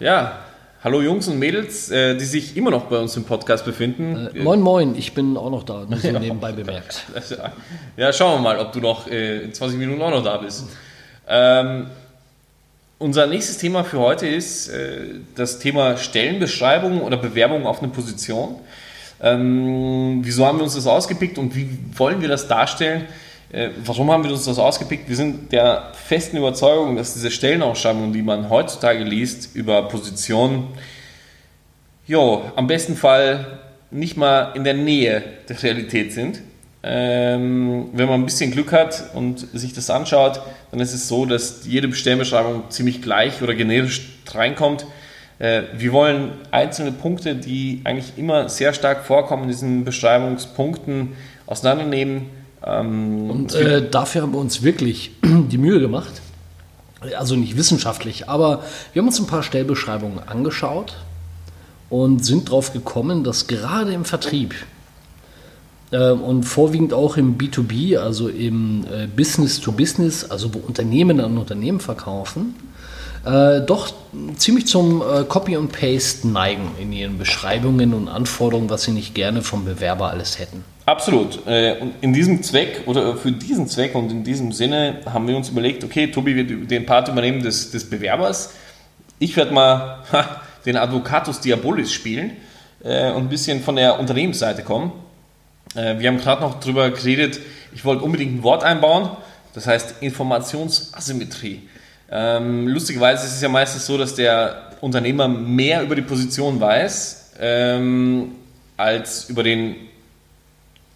Ja, hallo Jungs und Mädels, äh, die sich immer noch bei uns im Podcast befinden. Äh, moin, moin, ich bin auch noch da, nur so nebenbei bemerkt. Ja, schauen wir mal, ob du noch äh, in 20 Minuten auch noch da bist. Ähm, unser nächstes Thema für heute ist äh, das Thema Stellenbeschreibung oder Bewerbung auf eine Position. Ähm, wieso haben wir uns das ausgepickt und wie wollen wir das darstellen? Äh, warum haben wir uns das ausgepickt? Wir sind der festen Überzeugung, dass diese Stellenausschreibungen, die man heutzutage liest, über Positionen, jo, am besten Fall nicht mal in der Nähe der Realität sind. Ähm, wenn man ein bisschen Glück hat und sich das anschaut, dann ist es so, dass jede Stellenbeschreibung ziemlich gleich oder generisch reinkommt. Äh, wir wollen einzelne Punkte, die eigentlich immer sehr stark vorkommen in diesen Beschreibungspunkten, auseinandernehmen ähm, und äh, dafür haben wir uns wirklich die Mühe gemacht. Also nicht wissenschaftlich, aber wir haben uns ein paar Stellbeschreibungen angeschaut und sind darauf gekommen, dass gerade im Vertrieb äh, und vorwiegend auch im B2B, also im äh, Business to Business, also wo Unternehmen an Unternehmen verkaufen, äh, doch ziemlich zum äh, Copy und Paste neigen in ihren Beschreibungen und Anforderungen, was sie nicht gerne vom Bewerber alles hätten. Absolut. Äh, und in diesem Zweck oder für diesen Zweck und in diesem Sinne haben wir uns überlegt, okay, Tobi wird den Part übernehmen des, des Bewerbers. Ich werde mal den Advocatus Diabolis spielen äh, und ein bisschen von der Unternehmensseite kommen. Äh, wir haben gerade noch darüber geredet, ich wollte unbedingt ein Wort einbauen, das heißt Informationsasymmetrie. Ähm, lustigerweise ist es ja meistens so, dass der Unternehmer mehr über die Position weiß ähm, als über den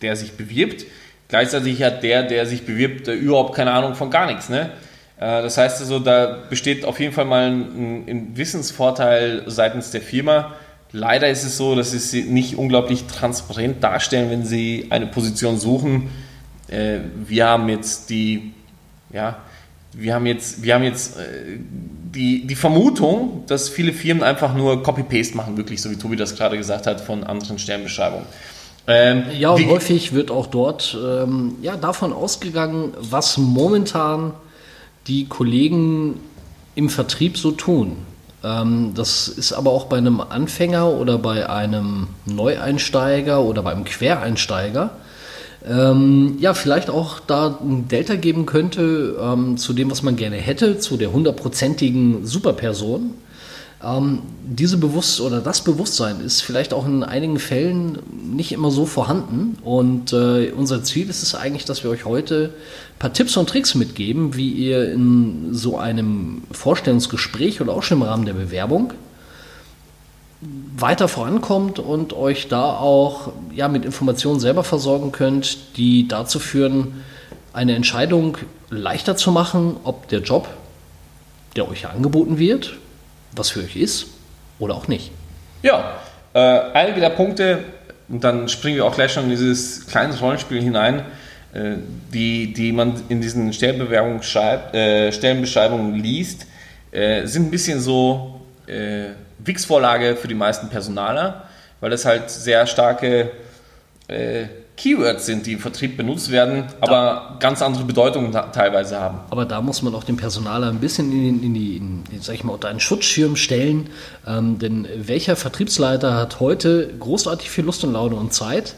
der sich bewirbt. Gleichzeitig hat der, der sich bewirbt, überhaupt keine Ahnung von gar nichts. Ne? Äh, das heißt also, da besteht auf jeden Fall mal ein, ein Wissensvorteil seitens der Firma. Leider ist es so, dass sie nicht unglaublich transparent darstellen, wenn sie eine Position suchen. Äh, wir haben jetzt die, ja, wir haben jetzt, wir haben jetzt äh, die, die Vermutung, dass viele Firmen einfach nur Copy-Paste machen, wirklich, so wie Tobi das gerade gesagt hat, von anderen Sternbeschreibungen. Ähm, ja, und häufig wird auch dort ähm, ja, davon ausgegangen, was momentan die Kollegen im Vertrieb so tun. Ähm, das ist aber auch bei einem Anfänger oder bei einem Neueinsteiger oder beim Quereinsteiger ähm, ja, vielleicht auch da ein Delta geben könnte ähm, zu dem, was man gerne hätte, zu der hundertprozentigen Superperson. Ähm, diese Bewusst oder das Bewusstsein ist vielleicht auch in einigen Fällen nicht immer so vorhanden. Und äh, unser Ziel ist es eigentlich, dass wir euch heute ein paar Tipps und Tricks mitgeben, wie ihr in so einem Vorstellungsgespräch oder auch schon im Rahmen der Bewerbung weiter vorankommt und euch da auch ja, mit Informationen selber versorgen könnt, die dazu führen, eine Entscheidung leichter zu machen, ob der Job, der euch angeboten wird, was für euch ist oder auch nicht. Ja, äh, einige der Punkte, und dann springen wir auch gleich schon in dieses kleine Rollenspiel hinein, äh, die, die man in diesen äh, Stellenbeschreibungen liest, äh, sind ein bisschen so äh, Wix-Vorlage für die meisten Personaler, weil das halt sehr starke äh, Keywords sind, die im Vertrieb benutzt werden, aber ganz andere Bedeutungen teilweise haben. Aber da muss man auch den Personaler ein bisschen in, in die, in, sag ich mal, unter einen Schutzschirm stellen. Ähm, denn welcher Vertriebsleiter hat heute großartig viel Lust und Laune und Zeit?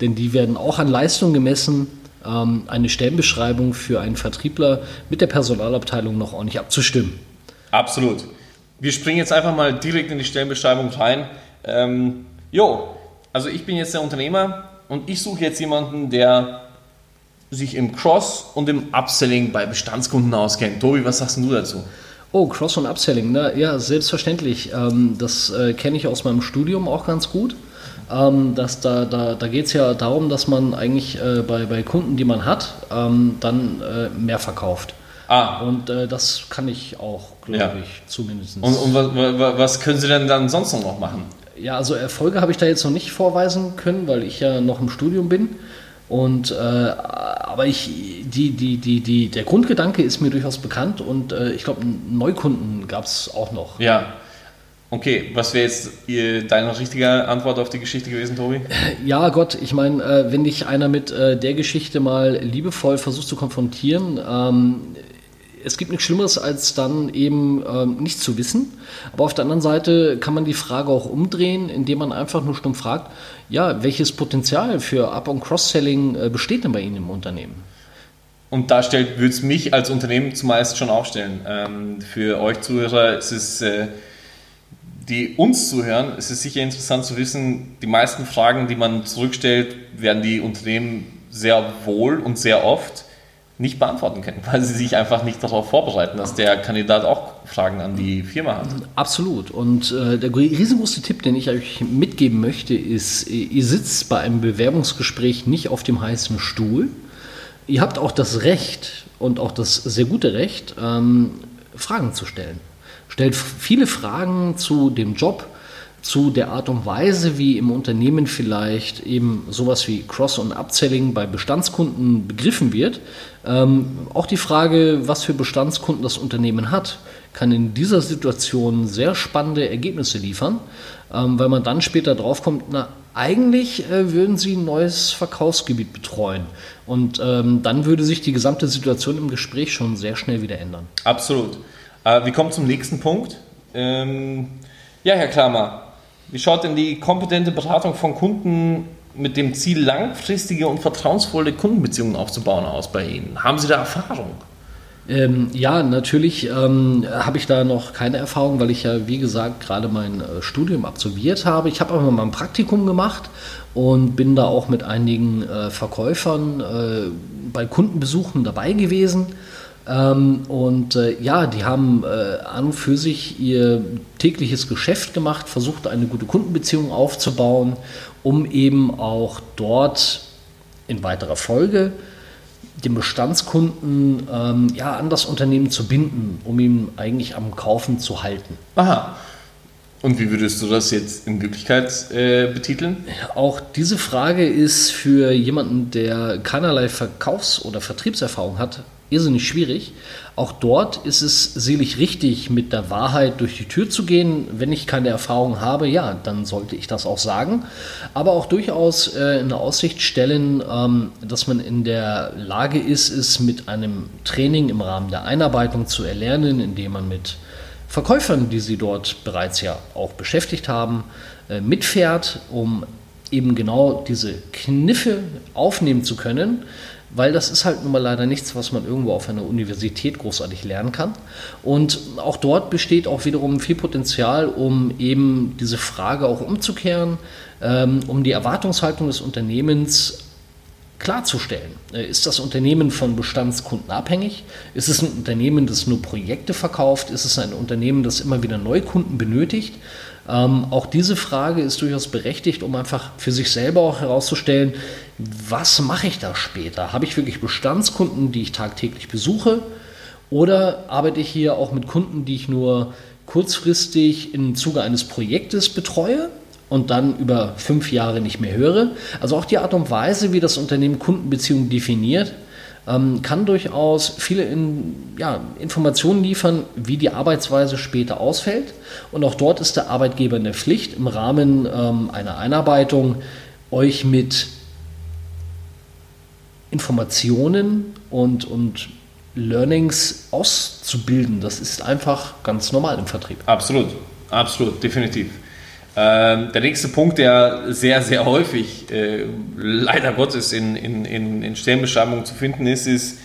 Denn die werden auch an Leistung gemessen, ähm, eine Stellenbeschreibung für einen Vertriebler mit der Personalabteilung noch ordentlich abzustimmen. Absolut. Wir springen jetzt einfach mal direkt in die Stellenbeschreibung rein. Ähm, jo, also ich bin jetzt der Unternehmer und ich suche jetzt jemanden, der sich im Cross- und im Upselling bei Bestandskunden auskennt. Tobi, was sagst du dazu? Oh, Cross- und Upselling, ne? ja, selbstverständlich. Ähm, das äh, kenne ich aus meinem Studium auch ganz gut. Ähm, dass da da, da geht es ja darum, dass man eigentlich äh, bei, bei Kunden, die man hat, ähm, dann äh, mehr verkauft. Ah. Und äh, das kann ich auch, glaube ja. ich, zumindest. Und, und was, was, können Sie denn dann sonst noch machen? Ja, also Erfolge habe ich da jetzt noch nicht vorweisen können, weil ich ja noch im Studium bin. Und äh, aber ich, die, die, die, die, der Grundgedanke ist mir durchaus bekannt und äh, ich glaube, Neukunden gab es auch noch. Ja. Okay, was wäre jetzt deine richtige Antwort auf die Geschichte gewesen, Tobi? Ja, Gott, ich meine, äh, wenn dich einer mit äh, der Geschichte mal liebevoll versucht zu konfrontieren, ähm, es gibt nichts Schlimmeres, als dann eben äh, nichts zu wissen. Aber auf der anderen Seite kann man die Frage auch umdrehen, indem man einfach nur stumm fragt, ja, welches Potenzial für Up- und Cross-Selling äh, besteht denn bei Ihnen im Unternehmen? Und da würde es mich als Unternehmen zumeist schon aufstellen. Ähm, für euch Zuhörer ist es, äh, die uns zuhören, ist es sicher interessant zu wissen, die meisten Fragen, die man zurückstellt, werden die Unternehmen sehr wohl und sehr oft nicht beantworten können, weil sie sich einfach nicht darauf vorbereiten, dass der Kandidat auch Fragen an die Firma hat. Absolut. Und äh, der riesengroße Tipp, den ich euch mitgeben möchte, ist, ihr sitzt bei einem Bewerbungsgespräch nicht auf dem heißen Stuhl. Ihr habt auch das Recht und auch das sehr gute Recht, ähm, Fragen zu stellen. Stellt viele Fragen zu dem Job, zu der Art und Weise, wie im Unternehmen vielleicht eben sowas wie Cross- und Upselling bei Bestandskunden begriffen wird. Ähm, auch die Frage, was für Bestandskunden das Unternehmen hat, kann in dieser Situation sehr spannende Ergebnisse liefern, ähm, weil man dann später draufkommt, na, eigentlich äh, würden sie ein neues Verkaufsgebiet betreuen. Und ähm, dann würde sich die gesamte Situation im Gespräch schon sehr schnell wieder ändern. Absolut. Äh, wir kommen zum nächsten Punkt. Ähm, ja, Herr Klammer, wie schaut denn die kompetente Beratung von Kunden mit dem Ziel, langfristige und vertrauensvolle Kundenbeziehungen aufzubauen aus bei Ihnen? Haben Sie da Erfahrung? Ähm, ja, natürlich ähm, habe ich da noch keine Erfahrung, weil ich ja, wie gesagt, gerade mein äh, Studium absolviert habe. Ich habe aber mal ein Praktikum gemacht und bin da auch mit einigen äh, Verkäufern äh, bei Kundenbesuchen dabei gewesen. Ähm, und äh, ja, die haben äh, an und für sich ihr tägliches Geschäft gemacht, versucht eine gute Kundenbeziehung aufzubauen, um eben auch dort in weiterer Folge den Bestandskunden ähm, ja, an das Unternehmen zu binden, um ihn eigentlich am Kaufen zu halten. Aha. Und wie würdest du das jetzt in Wirklichkeit äh, betiteln? Auch diese Frage ist für jemanden, der keinerlei Verkaufs- oder Vertriebserfahrung hat, irrsinnig schwierig. Auch dort ist es selig richtig, mit der Wahrheit durch die Tür zu gehen. Wenn ich keine Erfahrung habe, ja, dann sollte ich das auch sagen. Aber auch durchaus äh, in Aussicht stellen, ähm, dass man in der Lage ist, es mit einem Training im Rahmen der Einarbeitung zu erlernen, indem man mit Verkäufern, die sie dort bereits ja auch beschäftigt haben, äh, mitfährt, um eben genau diese Kniffe aufnehmen zu können, weil das ist halt nun mal leider nichts, was man irgendwo auf einer Universität großartig lernen kann. Und auch dort besteht auch wiederum viel Potenzial, um eben diese Frage auch umzukehren, ähm, um die Erwartungshaltung des Unternehmens klarzustellen. Äh, ist das Unternehmen von Bestandskunden abhängig? Ist es ein Unternehmen, das nur Projekte verkauft? Ist es ein Unternehmen, das immer wieder Neukunden benötigt? Ähm, auch diese Frage ist durchaus berechtigt, um einfach für sich selber auch herauszustellen, was mache ich da später? Habe ich wirklich Bestandskunden, die ich tagtäglich besuche? Oder arbeite ich hier auch mit Kunden, die ich nur kurzfristig im Zuge eines Projektes betreue und dann über fünf Jahre nicht mehr höre? Also auch die Art und Weise, wie das Unternehmen Kundenbeziehungen definiert, ähm, kann durchaus viele in, ja, Informationen liefern, wie die Arbeitsweise später ausfällt. Und auch dort ist der Arbeitgeber in der Pflicht, im Rahmen ähm, einer Einarbeitung euch mit Informationen und, und Learnings auszubilden. Das ist einfach ganz normal im Vertrieb. Absolut, absolut, definitiv. Ähm, der nächste Punkt, der sehr, sehr häufig, äh, leider Gottes, in, in, in, in Stellenbeschreibungen zu finden ist, ist,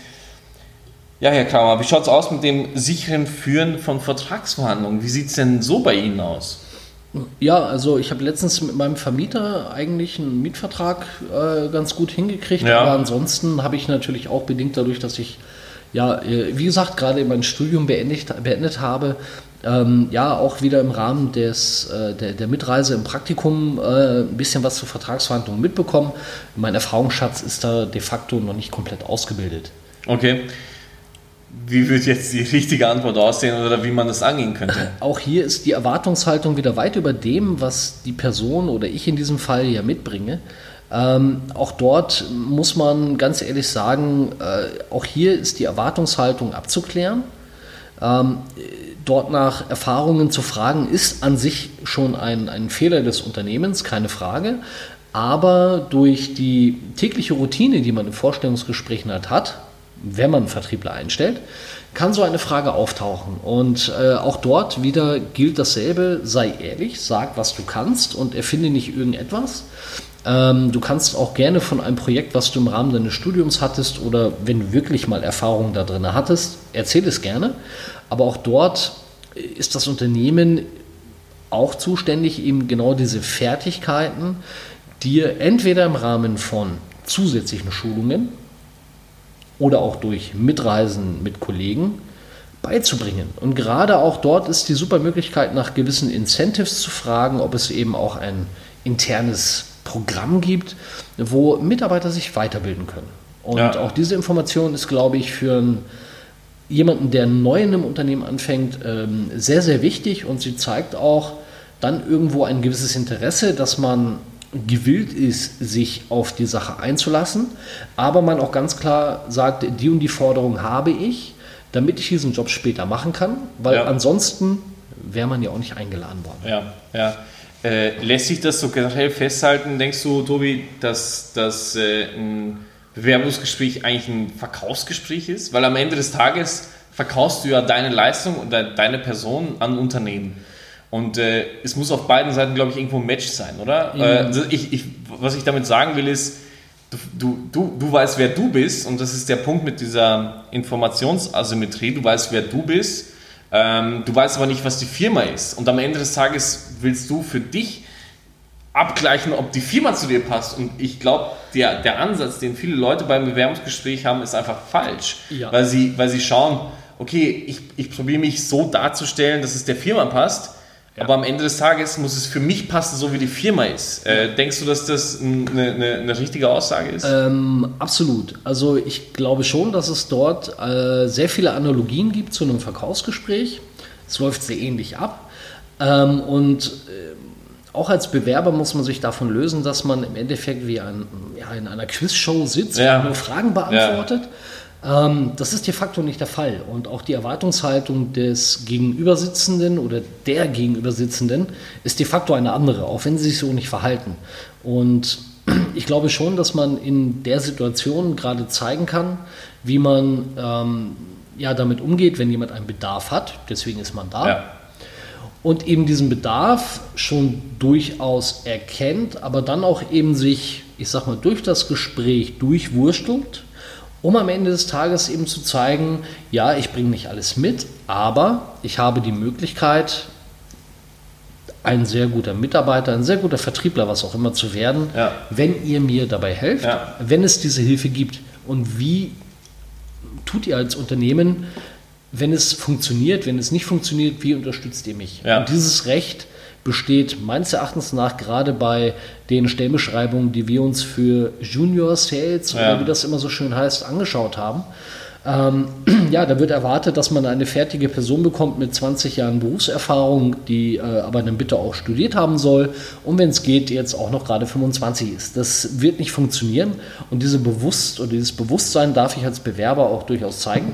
ja, Herr Kramer, wie schaut es aus mit dem sicheren Führen von Vertragsverhandlungen? Wie sieht es denn so bei Ihnen aus? Ja, also ich habe letztens mit meinem Vermieter eigentlich einen Mietvertrag äh, ganz gut hingekriegt, ja. aber ansonsten habe ich natürlich auch bedingt dadurch, dass ich ja, äh, wie gesagt, gerade mein Studium beendet, beendet habe, ähm, ja, auch wieder im Rahmen des, äh, der, der, Mitreise im Praktikum äh, ein bisschen was zu Vertragsverhandlungen mitbekommen. Mein Erfahrungsschatz ist da de facto noch nicht komplett ausgebildet. Okay. Wie wird jetzt die richtige Antwort aussehen oder wie man das angehen könnte? Auch hier ist die Erwartungshaltung wieder weit über dem, was die Person oder ich in diesem Fall ja mitbringe. Ähm, auch dort muss man ganz ehrlich sagen, äh, auch hier ist die Erwartungshaltung abzuklären. Ähm, dort nach Erfahrungen zu fragen, ist an sich schon ein, ein Fehler des Unternehmens, keine Frage. Aber durch die tägliche Routine, die man in Vorstellungsgesprächen halt hat, wenn man Vertriebler einstellt, kann so eine Frage auftauchen. Und äh, auch dort wieder gilt dasselbe, sei ehrlich, sag, was du kannst und erfinde nicht irgendetwas. Ähm, du kannst auch gerne von einem Projekt, was du im Rahmen deines Studiums hattest oder wenn du wirklich mal Erfahrungen da drin hattest, erzähl es gerne. Aber auch dort ist das Unternehmen auch zuständig, eben genau diese Fertigkeiten dir entweder im Rahmen von zusätzlichen Schulungen oder auch durch Mitreisen mit Kollegen beizubringen. Und gerade auch dort ist die super Möglichkeit, nach gewissen Incentives zu fragen, ob es eben auch ein internes Programm gibt, wo Mitarbeiter sich weiterbilden können. Und ja. auch diese Information ist, glaube ich, für einen, jemanden, der neu in einem Unternehmen anfängt, ähm, sehr, sehr wichtig und sie zeigt auch dann irgendwo ein gewisses Interesse, dass man gewillt ist, sich auf die Sache einzulassen, aber man auch ganz klar sagt, die und die Forderung habe ich, damit ich diesen Job später machen kann, weil ja. ansonsten wäre man ja auch nicht eingeladen worden. Ja, ja. Äh, lässt sich das so generell festhalten, denkst du, Tobi, dass, dass äh, ein Bewerbungsgespräch eigentlich ein Verkaufsgespräch ist? Weil am Ende des Tages verkaufst du ja deine Leistung und deine Person an Unternehmen. Und äh, es muss auf beiden Seiten, glaube ich, irgendwo ein Match sein, oder? Ja. Äh, ich, ich, was ich damit sagen will, ist, du, du, du weißt, wer du bist, und das ist der Punkt mit dieser Informationsasymmetrie, du weißt, wer du bist ähm, du weißt aber nicht, was die Firma ist. Und am Ende des Tages willst du für dich abgleichen, ob die Firma zu dir passt. Und ich glaube, der, der Ansatz, den viele Leute beim Bewerbungsgespräch haben, ist einfach falsch. Ja. Weil, sie, weil sie schauen, okay, ich, ich probiere mich so darzustellen, dass es der Firma passt. Ja. Aber am Ende des Tages muss es für mich passen, so wie die Firma ist. Äh, denkst du, dass das eine, eine, eine richtige Aussage ist? Ähm, absolut. Also ich glaube schon, dass es dort äh, sehr viele Analogien gibt zu einem Verkaufsgespräch. Es läuft sehr ähnlich ab. Ähm, und äh, auch als Bewerber muss man sich davon lösen, dass man im Endeffekt wie ein, ja, in einer Quizshow sitzt ja. und nur Fragen beantwortet. Ja ähm, das ist de facto nicht der Fall. Und auch die Erwartungshaltung des Gegenübersitzenden oder der Gegenübersitzenden ist de facto eine andere, auch wenn sie sich so nicht verhalten. Und ich glaube schon, dass man in der Situation gerade zeigen kann, wie man ähm, ja, damit umgeht, wenn jemand einen Bedarf hat. Deswegen ist man da. Ja. Und eben diesen Bedarf schon durchaus erkennt, aber dann auch eben sich, ich sag mal, durch das Gespräch durchwurstelt um am Ende des Tages eben zu zeigen, ja, ich bringe nicht alles mit, aber ich habe die Möglichkeit, ein sehr guter Mitarbeiter, ein sehr guter Vertriebler, was auch immer zu werden, ja. wenn ihr mir dabei helft, ja. wenn es diese Hilfe gibt. Und wie tut ihr als Unternehmen, wenn es funktioniert, wenn es nicht funktioniert, wie unterstützt ihr mich? Ja. Und dieses Recht besteht meines Erachtens nach gerade bei den Stellenbeschreibungen, die wir uns für Junior Sales ja. oder wie das immer so schön heißt, angeschaut haben. Ähm, ja, da wird erwartet, dass man eine fertige Person bekommt mit 20 Jahren Berufserfahrung, die äh, aber dann bitte auch studiert haben soll und wenn es geht, jetzt auch noch gerade 25 ist. Das wird nicht funktionieren und diese Bewusst oder dieses Bewusstsein darf ich als Bewerber auch durchaus zeigen.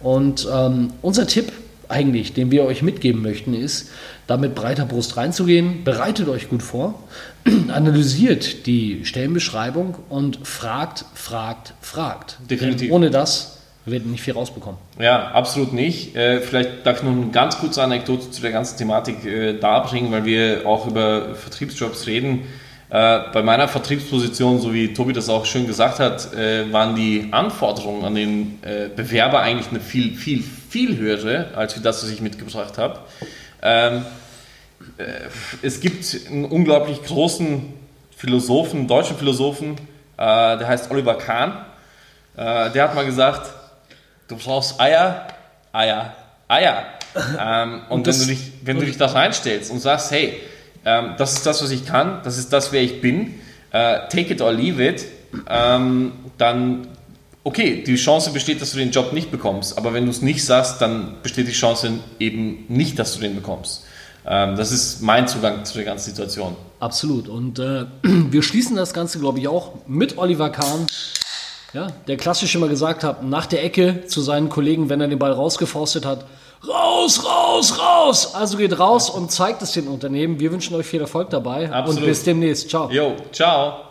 Und ähm, unser Tipp eigentlich, den wir euch mitgeben möchten, ist, da mit breiter Brust reinzugehen. Bereitet euch gut vor, analysiert die Stellenbeschreibung und fragt, fragt, fragt. Definitiv. Denn ohne das wird nicht viel rausbekommen. Ja, absolut nicht. Äh, vielleicht darf ich noch eine ganz kurze Anekdote zu der ganzen Thematik äh, darbringen, weil wir auch über Vertriebsjobs reden. Äh, bei meiner Vertriebsposition, so wie Tobi das auch schön gesagt hat, äh, waren die Anforderungen an den äh, Bewerber eigentlich eine viel, viel, viel höhere, als das, was ich mitgebracht habe. Ähm, äh, es gibt einen unglaublich großen Philosophen, deutschen Philosophen, der heißt Oliver Kahn. Der hat mal gesagt, du brauchst Eier, Eier, Eier. Ähm, und, und wenn, du dich, wenn du dich da reinstellst und sagst, hey, ähm, das ist das, was ich kann, das ist das, wer ich bin, äh, take it or leave it, ähm, dann okay, die Chance besteht, dass du den Job nicht bekommst, aber wenn du es nicht sagst, dann besteht die Chance eben nicht, dass du den bekommst. Ähm, das ist mein Zugang zu der ganzen Situation. Absolut. Und äh, wir schließen das Ganze, glaube ich, auch mit Oliver Kahn, ja, der klassisch immer gesagt hat, nach der Ecke zu seinen Kollegen, wenn er den Ball rausgefaustet hat, raus, raus, raus. Also geht raus und zeigt es den Unternehmen. Wir wünschen euch viel Erfolg dabei Absolut. und bis demnächst. Ciao. Jo, ciao.